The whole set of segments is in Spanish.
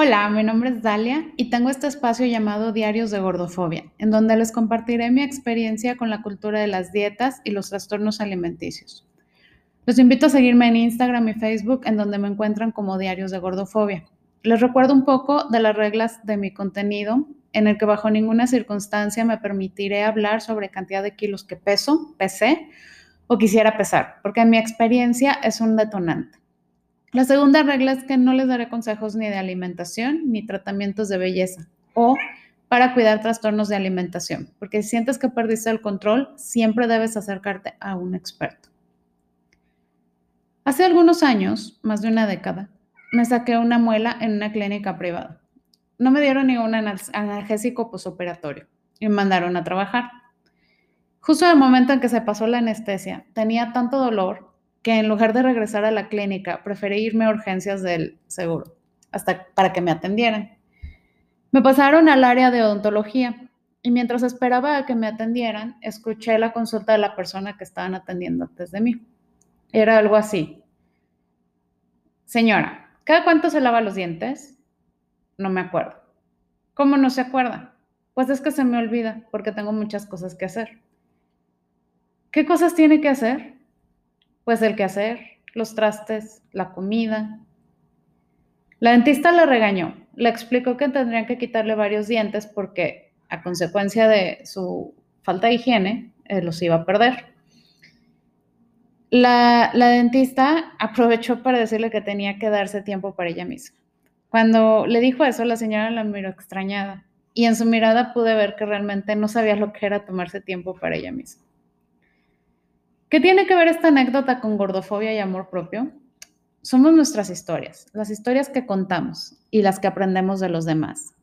Hola, mi nombre es Dalia y tengo este espacio llamado Diarios de Gordofobia, en donde les compartiré mi experiencia con la cultura de las dietas y los trastornos alimenticios. Los invito a seguirme en Instagram y Facebook, en donde me encuentran como Diarios de Gordofobia. Les recuerdo un poco de las reglas de mi contenido, en el que bajo ninguna circunstancia me permitiré hablar sobre cantidad de kilos que peso, pesé o quisiera pesar, porque en mi experiencia es un detonante. La segunda regla es que no les daré consejos ni de alimentación ni tratamientos de belleza o para cuidar trastornos de alimentación, porque si sientes que perdiste el control, siempre debes acercarte a un experto. Hace algunos años, más de una década, me saqué una muela en una clínica privada. No me dieron ni un analgésico posoperatorio y me mandaron a trabajar. Justo en el momento en que se pasó la anestesia, tenía tanto dolor que en lugar de regresar a la clínica, preferí irme a urgencias del seguro, hasta para que me atendieran. Me pasaron al área de odontología y mientras esperaba a que me atendieran, escuché la consulta de la persona que estaban atendiendo antes de mí. Era algo así. Señora, ¿cada cuánto se lava los dientes? No me acuerdo. ¿Cómo no se acuerda? Pues es que se me olvida porque tengo muchas cosas que hacer. ¿Qué cosas tiene que hacer? Pues el hacer, los trastes, la comida. La dentista le regañó, le explicó que tendrían que quitarle varios dientes porque a consecuencia de su falta de higiene eh, los iba a perder. La, la dentista aprovechó para decirle que tenía que darse tiempo para ella misma. Cuando le dijo eso, la señora la miró extrañada y en su mirada pude ver que realmente no sabía lo que era tomarse tiempo para ella misma. ¿Qué tiene que ver esta anécdota con gordofobia y amor propio? Somos nuestras historias, las historias que contamos y las que aprendemos de los demás.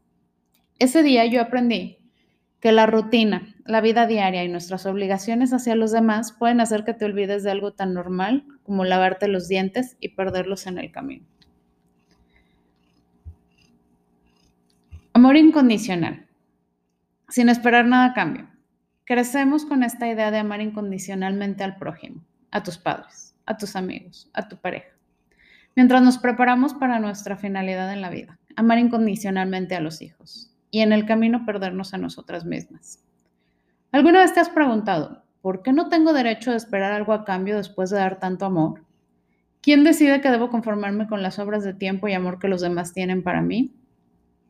Ese día yo aprendí que la rutina, la vida diaria y nuestras obligaciones hacia los demás pueden hacer que te olvides de algo tan normal como lavarte los dientes y perderlos en el camino. Amor incondicional, sin esperar nada a cambio. Crecemos con esta idea de amar incondicionalmente al prójimo, a tus padres, a tus amigos, a tu pareja. Mientras nos preparamos para nuestra finalidad en la vida, amar incondicionalmente a los hijos y en el camino perdernos a nosotras mismas. ¿Alguna vez te has preguntado, ¿por qué no tengo derecho a esperar algo a cambio después de dar tanto amor? ¿Quién decide que debo conformarme con las obras de tiempo y amor que los demás tienen para mí?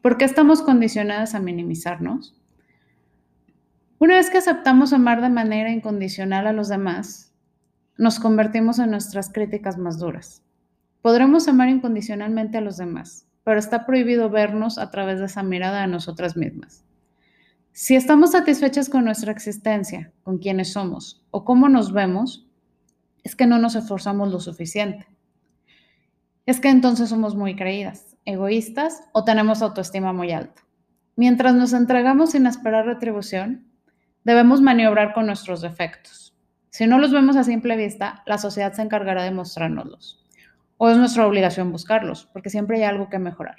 ¿Por qué estamos condicionadas a minimizarnos? Una vez que aceptamos amar de manera incondicional a los demás, nos convertimos en nuestras críticas más duras. Podremos amar incondicionalmente a los demás, pero está prohibido vernos a través de esa mirada a nosotras mismas. Si estamos satisfechas con nuestra existencia, con quienes somos o cómo nos vemos, es que no nos esforzamos lo suficiente. Es que entonces somos muy creídas, egoístas o tenemos autoestima muy alta. Mientras nos entregamos sin esperar retribución, Debemos maniobrar con nuestros defectos. Si no los vemos a simple vista, la sociedad se encargará de mostrárnoslos. O es nuestra obligación buscarlos, porque siempre hay algo que mejorar.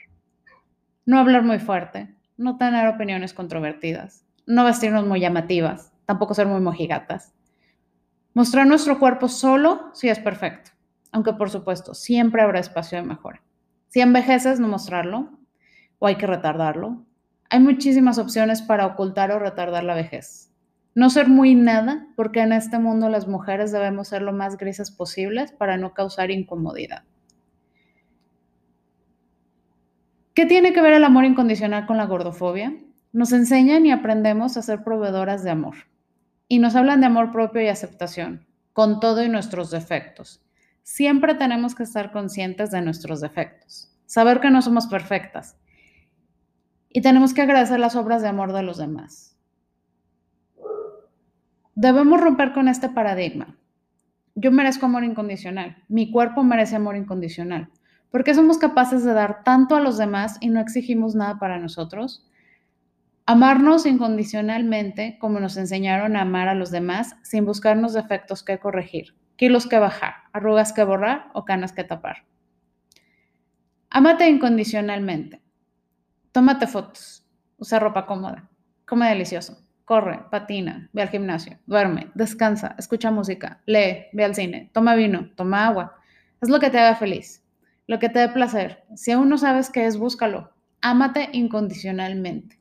No hablar muy fuerte, no tener opiniones controvertidas, no vestirnos muy llamativas, tampoco ser muy mojigatas. Mostrar nuestro cuerpo solo si es perfecto, aunque por supuesto siempre habrá espacio de mejora. Si envejeces, no mostrarlo, o hay que retardarlo. Hay muchísimas opciones para ocultar o retardar la vejez. No ser muy nada, porque en este mundo las mujeres debemos ser lo más grises posibles para no causar incomodidad. ¿Qué tiene que ver el amor incondicional con la gordofobia? Nos enseñan y aprendemos a ser proveedoras de amor. Y nos hablan de amor propio y aceptación, con todo y nuestros defectos. Siempre tenemos que estar conscientes de nuestros defectos, saber que no somos perfectas. Y tenemos que agradecer las obras de amor de los demás. Debemos romper con este paradigma. Yo merezco amor incondicional, mi cuerpo merece amor incondicional. ¿Por qué somos capaces de dar tanto a los demás y no exigimos nada para nosotros? Amarnos incondicionalmente, como nos enseñaron a amar a los demás, sin buscarnos defectos que corregir, kilos que bajar, arrugas que borrar o canas que tapar. Amate incondicionalmente. Tómate fotos. Usa ropa cómoda. Come delicioso corre, patina, ve al gimnasio, duerme, descansa, escucha música, lee, ve al cine, toma vino, toma agua. Es lo que te haga feliz, lo que te dé placer. Si aún no sabes qué es, búscalo. Ámate incondicionalmente.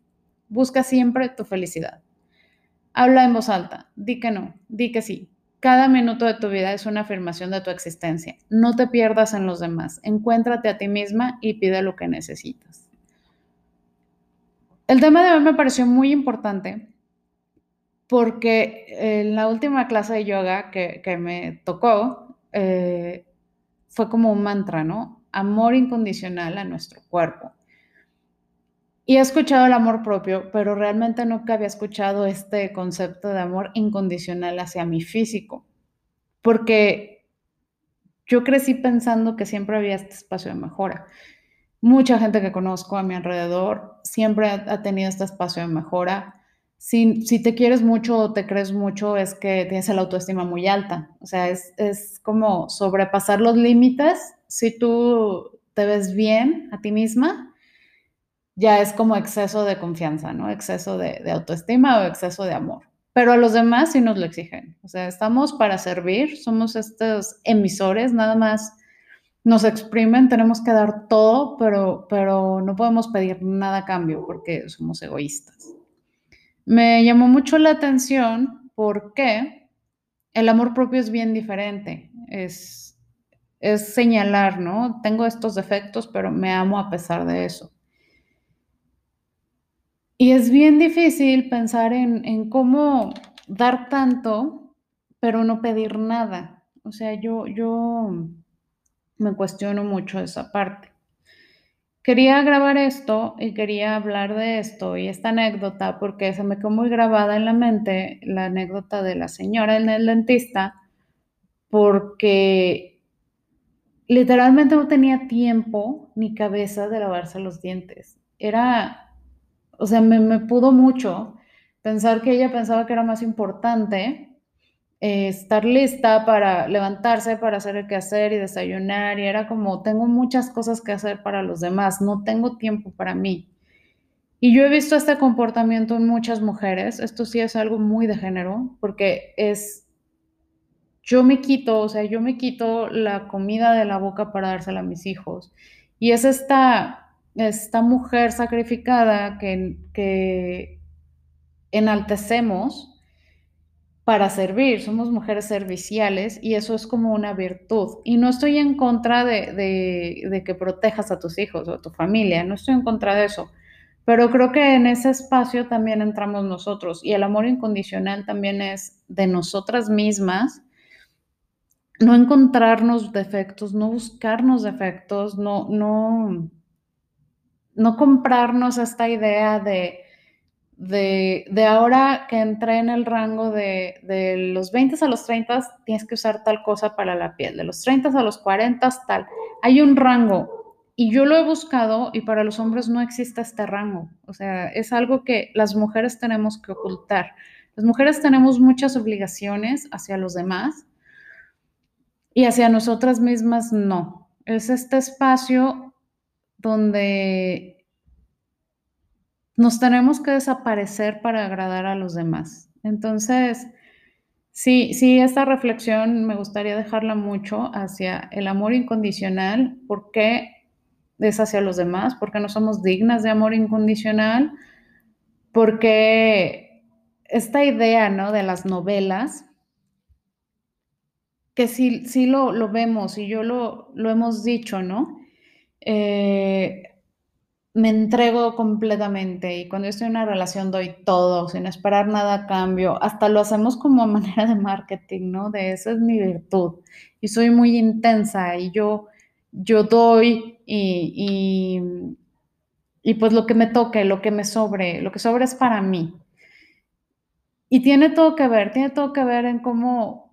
Busca siempre tu felicidad. Habla en voz alta. Di que no. Di que sí. Cada minuto de tu vida es una afirmación de tu existencia. No te pierdas en los demás. Encuéntrate a ti misma y pide lo que necesitas. El tema de hoy me pareció muy importante porque en la última clase de yoga que, me tocó eh, fue como un mantra, ¿no? Amor incondicional a nuestro cuerpo. Y he escuchado el amor propio, pero realmente nunca había escuchado este concepto de amor incondicional hacia mi físico, porque yo crecí pensando que siempre había este espacio de mejora. Mucha gente que conozco a mi alrededor siempre ha, tenido este espacio de mejora. Si, te quieres mucho o te crees mucho, es que tienes la autoestima muy alta. O sea, es, es como sobrepasar los límites. Si tú te ves bien a ti misma, ya es como exceso de confianza, ¿no? Exceso de, autoestima o exceso de amor. Pero a los demás sí nos lo exigen. O sea, estamos para servir, somos estos emisores, nada más nos exprimen, tenemos que dar todo, pero, pero no podemos pedir nada a cambio porque somos egoístas. Me llamó mucho la atención porque el amor propio es bien diferente. Es, es señalar, ¿no? Tengo estos defectos, pero me amo a pesar de eso. Y es bien difícil pensar en, cómo dar tanto, pero no pedir nada. O sea, yo, yo me cuestiono mucho esa parte. Quería grabar esto y quería hablar de esto y esta anécdota porque se me quedó muy grabada en la mente la anécdota de la señora en el dentista porque literalmente no tenía tiempo ni cabeza de lavarse los dientes. Era o sea, me, pudo mucho pensar que ella pensaba que era más importante eh, estar lista para levantarse, para hacer el quehacer y desayunar, y era como, tengo muchas cosas que hacer para los demás, no tengo tiempo para mí. Y yo he visto este comportamiento en muchas mujeres, esto sí es algo muy de género, porque es, yo me quito, o sea, yo me quito la comida de la boca para dársela a mis hijos. Y es esta esta mujer sacrificada que, que enaltecemos para servir, somos mujeres serviciales y eso es como una virtud. Y no estoy en contra de, de, que protejas a tus hijos o a tu familia, no estoy en contra de eso, pero creo que en ese espacio también entramos nosotros y el amor incondicional también es de nosotras mismas, no encontrarnos defectos, no buscarnos defectos, no, no, no comprarnos esta idea de, de, ahora que entré en el rango de, de, los 20 a los 30 tienes que usar tal cosa para la piel, de los 30 a los 40 tal. Hay un rango y yo lo he buscado y para los hombres no existe este rango. O sea, es algo que las mujeres tenemos que ocultar. Las mujeres tenemos muchas obligaciones hacia los demás y hacia nosotras mismas no. Es este espacio donde nos tenemos que desaparecer para agradar a los demás. Entonces, sí, sí, esta reflexión me gustaría dejarla mucho hacia el amor incondicional, por qué es hacia los demás, porque no somos dignas de amor incondicional, porque esta idea, ¿no? De las novelas, que sí, sí lo, lo vemos y yo lo, lo hemos dicho, ¿no? Eh, me entrego completamente y cuando estoy en una relación doy todo, sin esperar nada a cambio. Hasta lo hacemos como manera de marketing, ¿no? De esa es mi virtud. Y soy muy intensa y yo, yo doy y, y, y pues lo que me toque, lo que me sobre, lo que sobre es para mí. Y tiene todo que ver, tiene todo que ver en cómo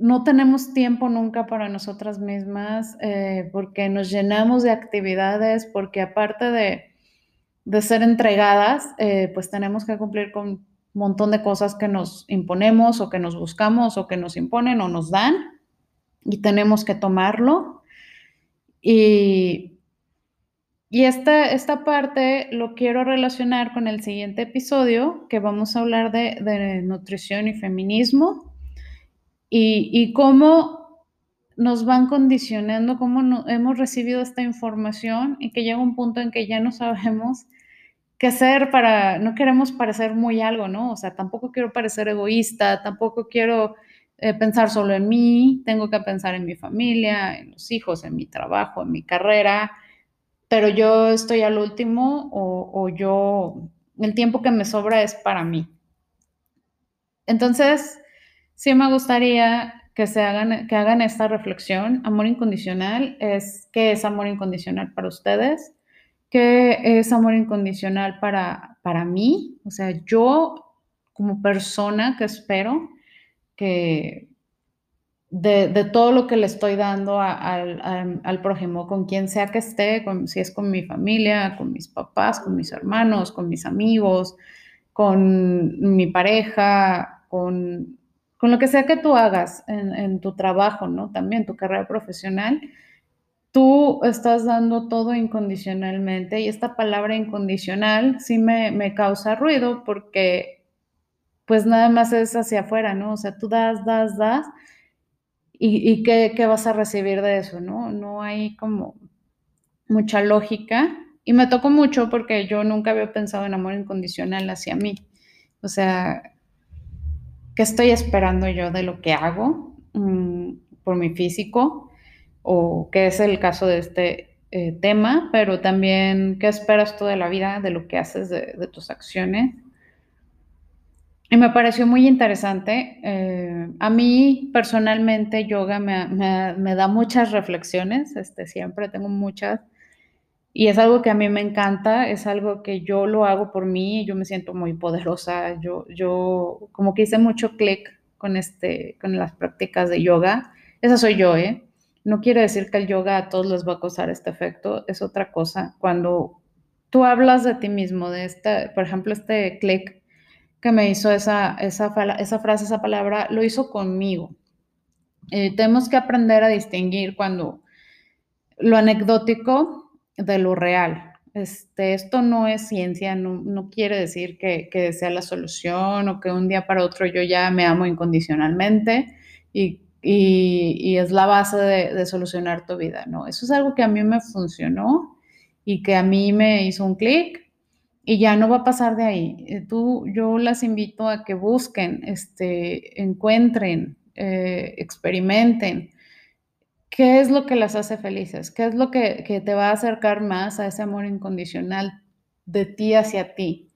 no tenemos tiempo nunca para nosotras mismas eh, porque nos llenamos de actividades, porque aparte de, ser entregadas, eh, pues tenemos que cumplir con un montón de cosas que nos imponemos o que nos buscamos o que nos imponen o nos dan y tenemos que tomarlo. Y, y esta, esta parte lo quiero relacionar con el siguiente episodio que vamos a hablar de, de nutrición y feminismo y, cómo nos van condicionando, cómo hemos recibido esta información y que llega un punto en que ya no sabemos qué hacer para, no queremos parecer muy algo, ¿no? O sea, tampoco quiero parecer egoísta, tampoco quiero eh, pensar solo en mí, tengo que pensar en mi familia, en los hijos, en mi trabajo, en mi carrera, pero yo estoy al último o yo, el tiempo que me sobra es para mí. Entonces, sí me gustaría que, se hagan, que hagan esta reflexión. Amor incondicional es qué es amor incondicional para ustedes, qué es amor incondicional para, para mí, o sea, yo como persona que espero que de, todo lo que le estoy dando al, prójimo, con quien sea que esté, con, si es con mi familia, con mis papás, con mis hermanos, con mis amigos, con mi pareja, con con lo que sea que tú hagas en, tu trabajo, ¿no? También tu carrera profesional, tú estás dando todo incondicionalmente y esta palabra incondicional sí me, causa ruido porque pues nada más es hacia afuera, ¿no? O sea, tú das, das, das y, qué, qué, vas a recibir de eso, ¿no? No hay como mucha lógica y me tocó mucho porque yo nunca había pensado en amor incondicional hacia mí. O sea, ¿Qué estoy esperando yo de lo que hago mm, por mi físico? O qué es el caso de este eh, tema, pero también qué esperas tú de la vida, de lo que haces, de, tus acciones. Y me pareció muy interesante. Eh, a mí personalmente yoga me, me, da muchas reflexiones, este, siempre tengo muchas y es algo que a mí me encanta, es algo que yo lo hago por mí, yo me siento muy poderosa, yo, yo como que hice mucho clic con, este, con las prácticas de yoga. Esa soy yo, ¿eh? No quiere decir que el yoga a todos les va a causar este efecto, es otra cosa. Cuando tú hablas de ti mismo, de este, por ejemplo, este clic que me hizo esa, esa, esa frase, esa palabra, lo hizo conmigo. Eh, tenemos que aprender a distinguir cuando lo anecdótico de lo real. Este, esto no es ciencia, no, quiere decir que, sea la solución o que un día para otro yo ya me amo incondicionalmente y, es la base de, solucionar tu vida, ¿no? Eso es algo que a mí me funcionó y que a mí me hizo un clic y ya no va a pasar de ahí. Eh, tú, yo las invito a que busquen, este, encuentren, eh, experimenten ¿Qué es lo que las hace felices? ¿Qué es lo que, te va a acercar más a ese amor incondicional de ti hacia ti?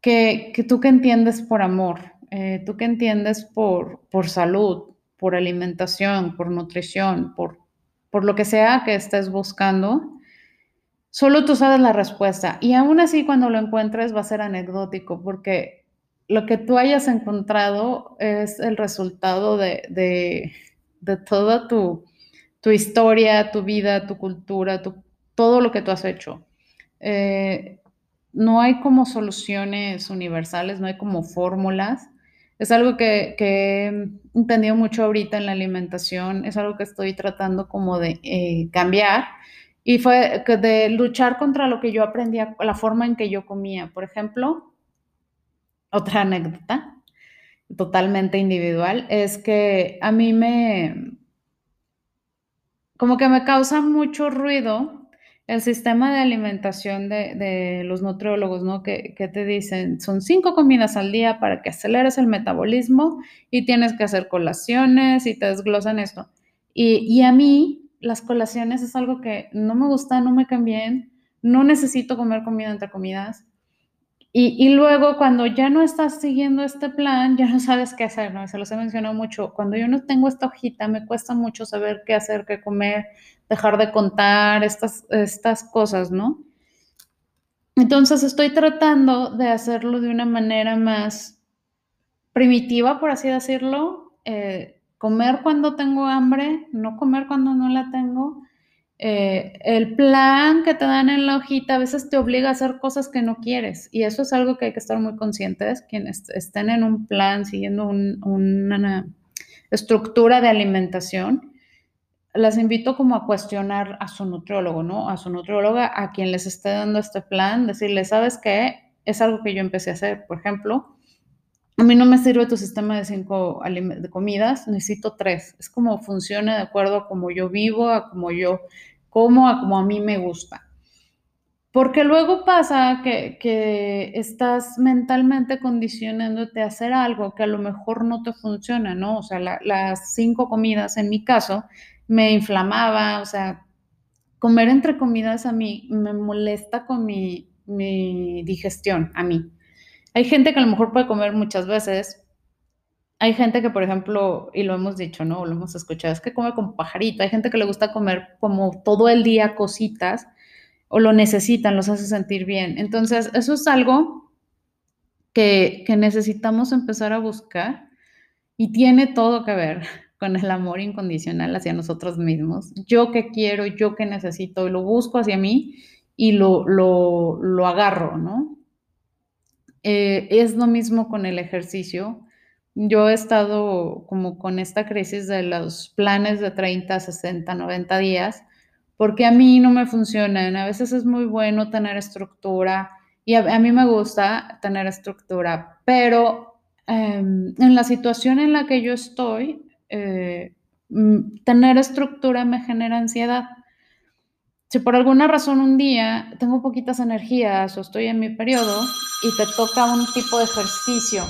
Que, tú que entiendes por amor, eh, tú que entiendes por, por salud, por alimentación, por nutrición, por, por lo que sea que estés buscando, solo tú sabes la respuesta. Y aún así cuando lo encuentres va a ser anecdótico porque lo que tú hayas encontrado es el resultado de, de, de toda tu tu historia, tu vida, tu cultura, todo lo que tú has hecho. Eh, no hay como soluciones universales, no hay como fórmulas. Es algo que, he entendido mucho ahorita en la alimentación, es algo que estoy tratando como de eh, cambiar y fue de luchar contra lo que yo aprendía, la forma en que yo comía. Por ejemplo, otra anécdota totalmente individual es que a mí me, como que me causa mucho ruido el sistema de alimentación de, los nutriólogos, ¿no? Que, te dicen, son cinco comidas al día para que aceleres el metabolismo y tienes que hacer colaciones y te desglosan esto. Y, y a mí las colaciones es algo que no me gusta, no me cambien, no necesito comer comida entre comidas. Y, luego cuando ya no estás siguiendo este plan, ya no sabes qué hacer, ¿no? Se los he mencionado mucho. Cuando yo no tengo esta hojita, me cuesta mucho saber qué hacer, qué comer, dejar de contar estas, estas cosas, ¿no? Entonces estoy tratando de hacerlo de una manera más primitiva, por así decirlo. Eh, comer cuando tengo hambre, no comer cuando no la tengo eh, el plan que te dan en la hojita a veces te obliga a hacer cosas que no quieres y eso es algo que hay que estar muy conscientes, quienes estén en un plan siguiendo una estructura de alimentación, las invito como a cuestionar a su nutriólogo, ¿no? A su nutrióloga, a quien les esté dando este plan, decirle, ¿sabes qué? Es algo que yo empecé a hacer, por ejemplo, a mí no me sirve tu sistema de cinco de comidas, necesito tres. Es como funciona de acuerdo a cómo yo vivo, a cómo yo como, a como a mí me gusta. Porque luego pasa que, estás mentalmente condicionándote a hacer algo que a lo mejor no te funciona, ¿no? O sea, las cinco comidas en mi caso me inflamaba, o sea, comer entre comidas a mí me molesta con mi, mi digestión, a mí. Hay gente que a lo mejor puede comer muchas veces. Hay gente que, por ejemplo, y lo hemos dicho, ¿no? Lo hemos escuchado, es que come con pajarito. Hay gente que le gusta comer como todo el día cositas o lo necesitan, los hace sentir bien. Entonces, eso es algo que, que necesitamos empezar a buscar y tiene todo que ver con el amor incondicional hacia nosotros mismos. Yo que quiero, yo que necesito, y lo busco hacia mí y lo, lo, lo agarro, ¿no? Eh, es lo mismo con el ejercicio. Yo he estado como con esta crisis de los planes de 30, 60, 90 días, porque a mí no me funcionan. A veces es muy bueno tener estructura y a, mí me gusta tener estructura, pero em, en la situación en la que yo estoy, eh, mm, tener estructura me genera ansiedad si por alguna razón un día tengo poquitas energías o estoy en mi periodo y te toca un tipo de ejercicio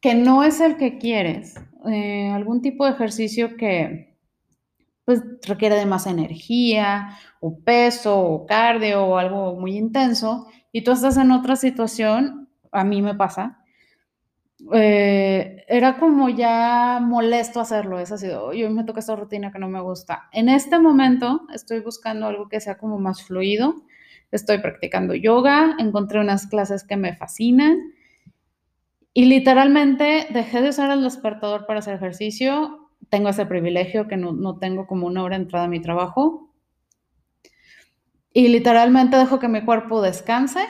que no es el que quieres, eh, algún tipo de ejercicio que pues requiere de más energía o peso o cardio o algo muy intenso y tú estás en otra situación, a mí me pasa, eh, era como ya molesto hacerlo, es así, yo me toca esta rutina que no me gusta. En este momento estoy buscando algo que sea como más fluido, estoy practicando yoga, encontré unas clases que me fascinan y literalmente dejé de usar el despertador para hacer ejercicio, tengo ese privilegio que no, tengo como una hora entrada a mi trabajo. Y literalmente dejo que mi cuerpo descanse,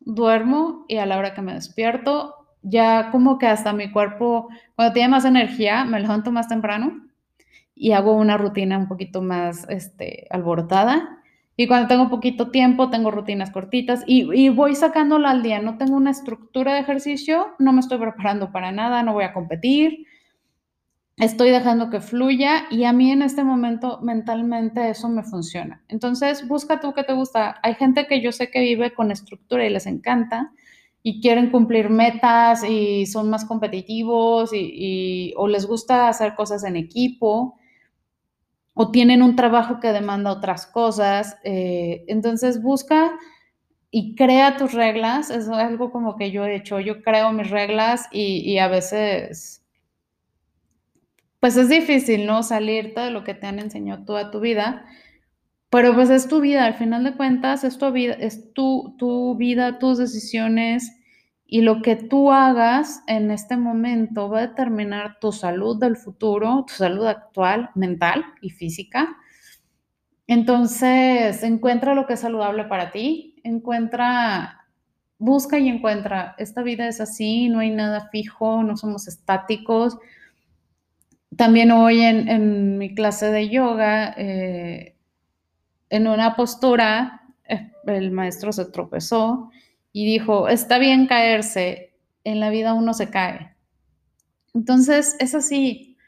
duermo y a la hora que me despierto ya como que hasta mi cuerpo, cuando tiene más energía, me levanto más temprano y hago una rutina un poquito más este, alborotada. Y cuando tengo poquito tiempo, tengo rutinas cortitas y, y voy sacándola al día. No tengo una estructura de ejercicio, no me estoy preparando para nada, no voy a competir. Estoy dejando que fluya y a mí en este momento mentalmente eso me funciona. Entonces, busca tú qué te gusta. Hay gente que yo sé que vive con estructura y les encanta y quieren cumplir metas y son más competitivos y, o les gusta hacer cosas en equipo o tienen un trabajo que demanda otras cosas. Eh, entonces busca y crea tus reglas. Es algo como que yo he hecho. Yo creo mis reglas y, y a veces, pues es difícil, ¿no? Salirte de lo que te han enseñado toda tu vida. Pero pues es tu vida, al final de cuentas es tu vida, es tu, tu vida, tus decisiones y lo que tú hagas en este momento va a determinar tu salud del futuro, tu salud actual, mental y física. Entonces, encuentra lo que es saludable para ti, encuentra, busca y encuentra. Esta vida es así, no hay nada fijo, no somos estáticos. También hoy en, mi clase de yoga, eh, en una postura, eh, el maestro se tropezó y dijo, está bien caerse, en la vida uno se cae. Entonces, es así,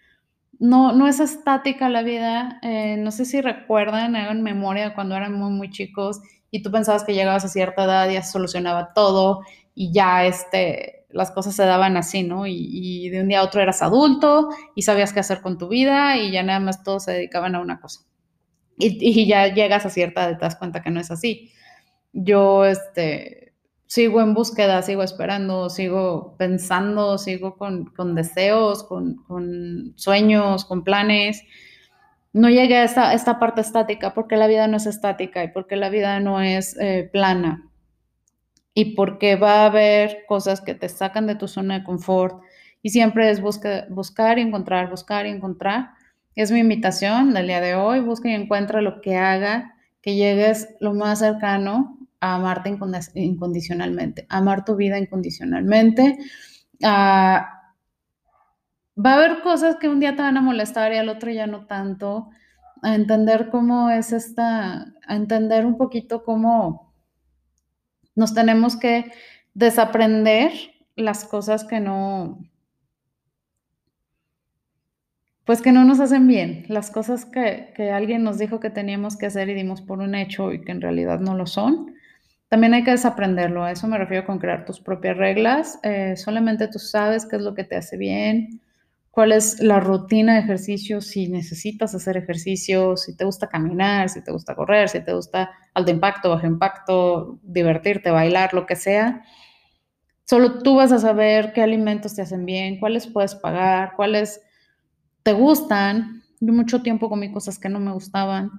no, no es estática la vida. Eh, no sé si recuerdan, hagan memoria cuando eran muy, muy chicos y tú pensabas que llegabas a cierta edad y ya se solucionaba todo y ya este, las cosas se daban así, ¿no? Y, y, de un día a otro eras adulto y sabías qué hacer con tu vida y ya nada más todos se dedicaban a una cosa y, ya llegas a cierta edad, te das cuenta que no es así. Yo este, sigo en búsqueda, sigo esperando, sigo pensando, sigo con, deseos, con, sueños, con planes. No llegué a esta, esta, parte estática porque la vida no es estática y porque la vida no es eh, plana y porque va a haber cosas que te sacan de tu zona de confort y siempre es buscar y encontrar, buscar y encontrar es mi invitación del día de hoy. Busca y encuentra lo que haga que llegues lo más cercano a amarte incondicionalmente, amar tu vida incondicionalmente. Ah, va a haber cosas que un día te van a molestar y al otro ya no tanto. A entender cómo es esta, a entender un poquito cómo nos tenemos que desaprender las cosas que no, pues que no nos hacen bien, las cosas que, que, alguien nos dijo que teníamos que hacer y dimos por un hecho y que en realidad no lo son. También hay que desaprenderlo, a eso me refiero con crear tus propias reglas. Eh, solamente tú sabes qué es lo que te hace bien, cuál es la rutina de ejercicio, si necesitas hacer ejercicio, si te gusta caminar, si te gusta correr, si te gusta alto impacto, bajo impacto, divertirte, bailar, lo que sea. Solo tú vas a saber qué alimentos te hacen bien, cuáles puedes pagar, cuáles te gustan. Yo mucho tiempo comí cosas que no me gustaban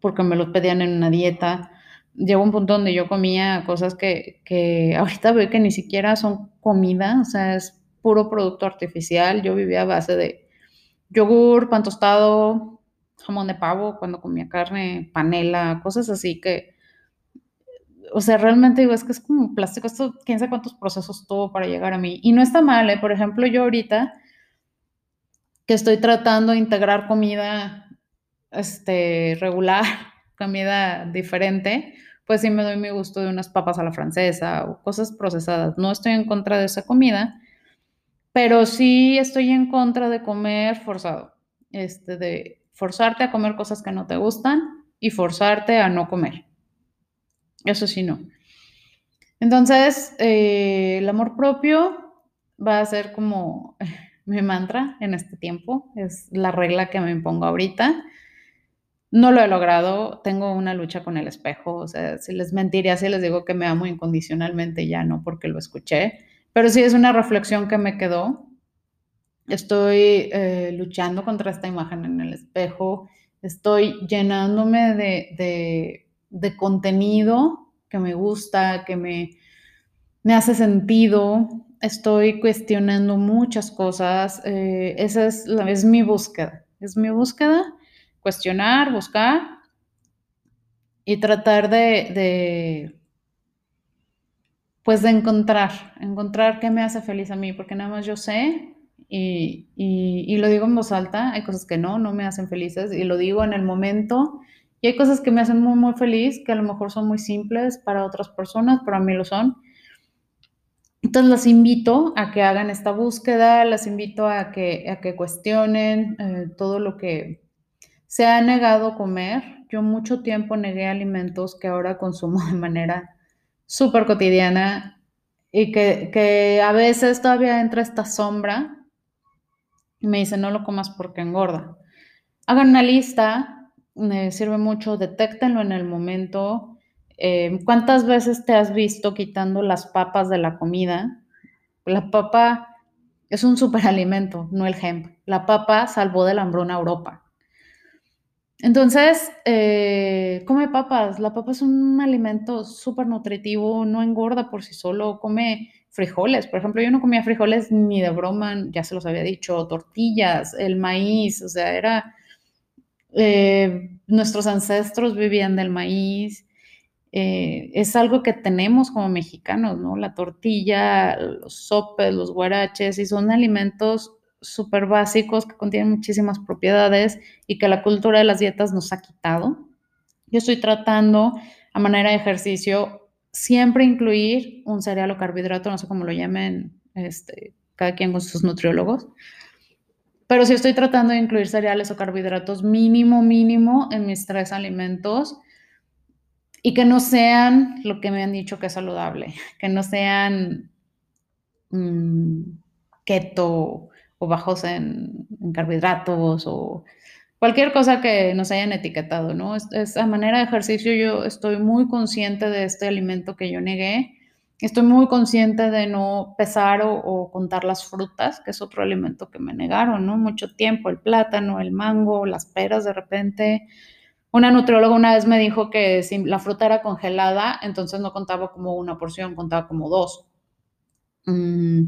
porque me los pedían en una dieta. Llegó un punto donde yo comía cosas que, que ahorita veo que ni siquiera son comida, o sea, es puro producto artificial. Yo vivía a base de yogur, pan tostado, jamón de pavo, cuando comía carne, panela, cosas así que, o sea, realmente digo, es que es como plástico, esto, quién sabe cuántos procesos tuvo para llegar a mí. Y no está mal, ¿eh? por ejemplo, yo ahorita que estoy tratando de integrar comida este, regular, comida diferente, pues sí me doy mi gusto de unas papas a la francesa o cosas procesadas. No estoy en contra de esa comida, pero sí estoy en contra de comer forzado, este, de forzarte a comer cosas que no te gustan y forzarte a no comer. Eso sí, no. Entonces, eh, el amor propio va a ser como mi mantra en este tiempo, es la regla que me impongo ahorita. No lo he logrado, tengo una lucha con el espejo, o sea, si les mentiría si les digo que me amo incondicionalmente, ya no porque lo escuché, pero sí es una reflexión que me quedó. Estoy eh, luchando contra esta imagen en el espejo, estoy llenándome de, de, de contenido que me gusta, que me, me hace sentido, estoy cuestionando muchas cosas. Eh, esa es, la, mi búsqueda. Es mi búsqueda, cuestionar, buscar y tratar de, de, pues de encontrar, encontrar qué me hace feliz a mí, porque nada más yo sé y, y, y, lo digo en voz alta, hay cosas que no, no me hacen felices y lo digo en el momento y hay cosas que me hacen muy, muy feliz, que a lo mejor son muy simples para otras personas, pero a mí lo son entonces las invito a que hagan esta búsqueda, las invito a que, a que cuestionen eh, todo lo que se ha negado comer. Yo mucho tiempo negué alimentos que ahora consumo de manera súper cotidiana y que, que, a veces todavía entra esta sombra y me dice no lo comas porque engorda. Hagan una lista, me sirve mucho, detéctenlo en el momento, eh, ¿Cuántas veces te has visto quitando las papas de la comida? La papa es un superalimento, no el hemp. La papa salvó de la hambruna a Europa. Entonces, eh, come papas. La papa es un alimento súper nutritivo, no engorda por sí solo. Come frijoles. Por ejemplo, yo no comía frijoles ni de broma, ya se los había dicho, tortillas, el maíz, o sea, era... Eh, nuestros ancestros vivían del maíz, eh, es algo que tenemos como mexicanos, ¿no? La tortilla, los sopes, los guaraches, y son alimentos súper básicos que contienen muchísimas propiedades y que la cultura de las dietas nos ha quitado. Yo estoy tratando a manera de ejercicio siempre incluir un cereal o carbohidrato, no sé cómo lo llamen este, cada quien con sus nutriólogos, pero sí estoy tratando de incluir cereales o carbohidratos mínimo, mínimo en mis tres alimentos y que no sean lo que me han dicho que es saludable, que no sean mmm, keto o bajos en, carbohidratos o cualquier cosa que nos hayan etiquetado, ¿no? Es, es, a manera de ejercicio yo estoy muy consciente de este alimento que yo negué, estoy muy consciente de no pesar o, o contar las frutas, que es otro alimento que me negaron, ¿no? Mucho tiempo, el plátano, el mango, las peras de repente, una nutrióloga una vez me dijo que si la fruta era congelada, entonces no contaba como una porción, contaba como dos. Mm,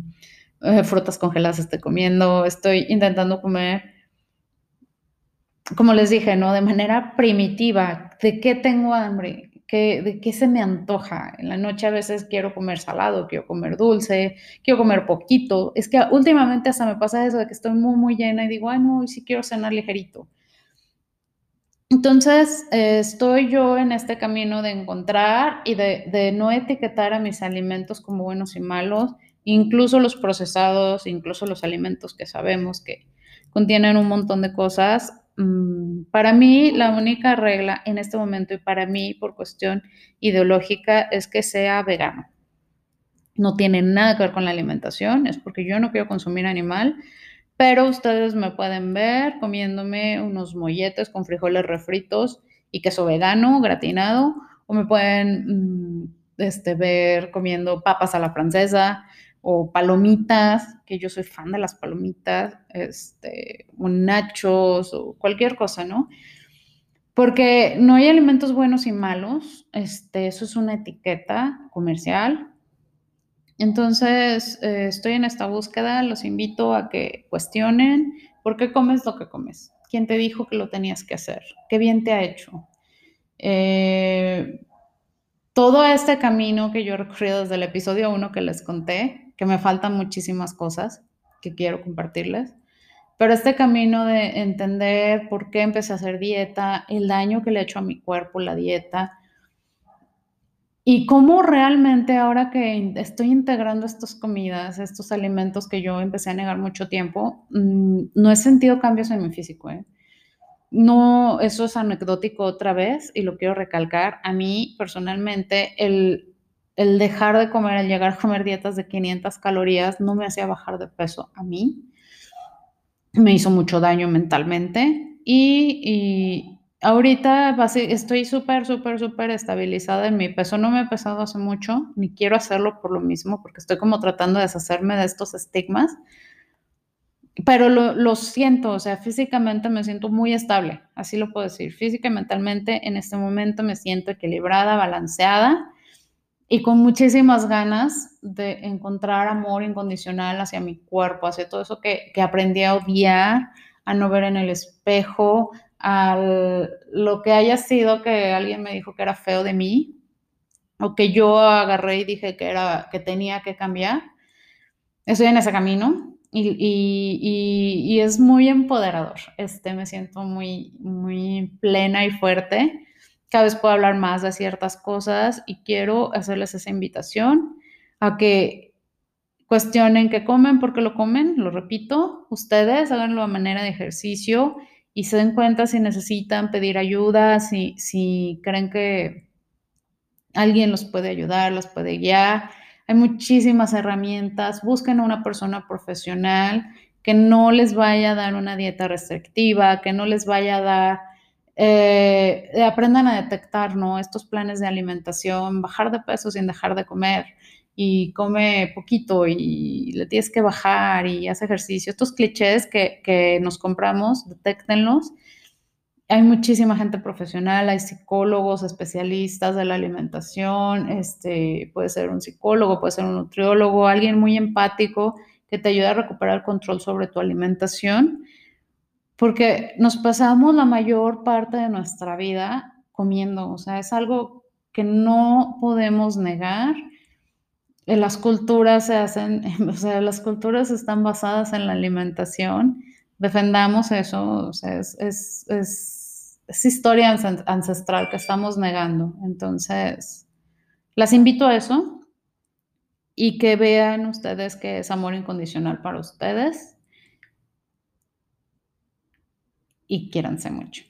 eh, frutas congeladas estoy comiendo, estoy intentando comer, como les dije, ¿no? De manera primitiva, ¿de qué tengo hambre? ¿Qué, ¿De qué se me antoja? En la noche a veces quiero comer salado, quiero comer dulce, quiero comer poquito. Es que últimamente hasta me pasa eso de que estoy muy, muy llena y digo, ay, no, hoy sí quiero cenar ligerito. Entonces, eh, estoy yo en este camino de encontrar y de, de, no etiquetar a mis alimentos como buenos y malos incluso los procesados, incluso los alimentos que sabemos que contienen un montón de cosas. Mm, para mí, la única regla en este momento y para mí, por cuestión ideológica, es que sea vegano. No tiene nada que ver con la alimentación, es porque yo no quiero consumir animal, pero ustedes me pueden ver comiéndome unos molletes con frijoles refritos y queso vegano gratinado, o me pueden mm, este, ver comiendo papas a la francesa o palomitas, que yo soy fan de las palomitas, este, o nachos o cualquier cosa, ¿no? Porque no hay alimentos buenos y malos, este, eso es una etiqueta comercial. Entonces, eh, estoy en esta búsqueda, los invito a que cuestionen por qué comes lo que comes, quién te dijo que lo tenías que hacer, qué bien te ha hecho. Eh, todo este camino que yo he recorrido desde el episodio 1 que les conté, que me faltan muchísimas cosas que quiero compartirles, pero este camino de entender por qué empecé a hacer dieta, el daño que le he hecho a mi cuerpo, la dieta, y cómo realmente ahora que estoy integrando estas comidas, estos alimentos que yo empecé a negar mucho tiempo, mm, no he sentido cambios en mi físico. ¿eh? No, eso es anecdótico otra vez y lo quiero recalcar. A mí personalmente el, el dejar de comer, el llegar a comer dietas de 500 calorías no me hacía bajar de peso a mí. Me hizo mucho daño mentalmente y, Ahorita estoy súper, súper, súper estabilizada en mi peso. No me he pesado hace mucho, ni quiero hacerlo por lo mismo, porque estoy como tratando de deshacerme de estos estigmas. Pero lo, siento, o sea, físicamente me siento muy estable, así lo puedo decir. Física y mentalmente en este momento me siento equilibrada, balanceada y con muchísimas ganas de encontrar amor incondicional hacia mi cuerpo, hacia todo eso que, que aprendí a odiar, a no ver en el espejo, a lo que haya sido que alguien me dijo que era feo de mí o que yo agarré y dije que, era, que tenía que cambiar. Estoy en ese camino y, y, es muy empoderador. Este, me siento muy, muy plena y fuerte. Cada vez puedo hablar más de ciertas cosas y quiero hacerles esa invitación a que cuestionen qué comen, por qué lo comen, lo repito, ustedes háganlo a manera de ejercicio y se den cuenta si necesitan pedir ayuda, si, si creen que alguien los puede ayudar, los puede guiar. Hay muchísimas herramientas. Busquen a una persona profesional que no les vaya a dar una dieta restrictiva, que no les vaya a dar, eh, aprendan a detectar ¿no? estos planes de alimentación, bajar de peso sin dejar de comer y come poquito y le tienes que bajar y hace ejercicio. Estos clichés que, que nos compramos, detéctenlos. Hay muchísima gente profesional, hay psicólogos, especialistas de la alimentación, este, puede ser un psicólogo, puede ser un nutriólogo, alguien muy empático que te ayude a recuperar control sobre tu alimentación, porque nos pasamos la mayor parte de nuestra vida comiendo, o sea, es algo que no podemos negar las culturas se hacen, o sea, las culturas están basadas en la alimentación. Defendamos eso, o sea, es, es, historia ancestral que estamos negando. Entonces, las invito a eso y que vean ustedes que es amor incondicional para ustedes y quiéranse mucho.